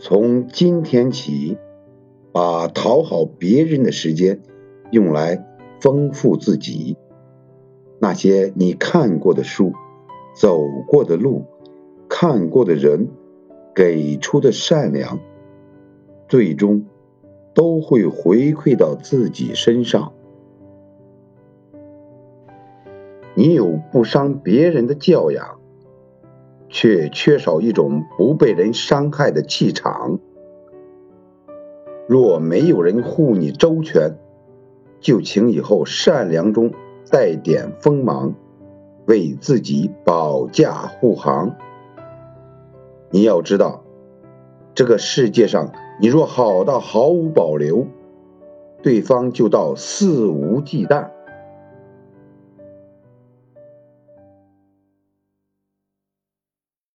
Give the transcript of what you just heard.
从今天起，把讨好别人的时间用来丰富自己。那些你看过的书、走过的路、看过的人给出的善良，最终都会回馈到自己身上。你有不伤别人的教养，却缺少一种不被人伤害的气场。若没有人护你周全，就请以后善良中带点锋芒，为自己保驾护航。你要知道，这个世界上，你若好到毫无保留，对方就到肆无忌惮。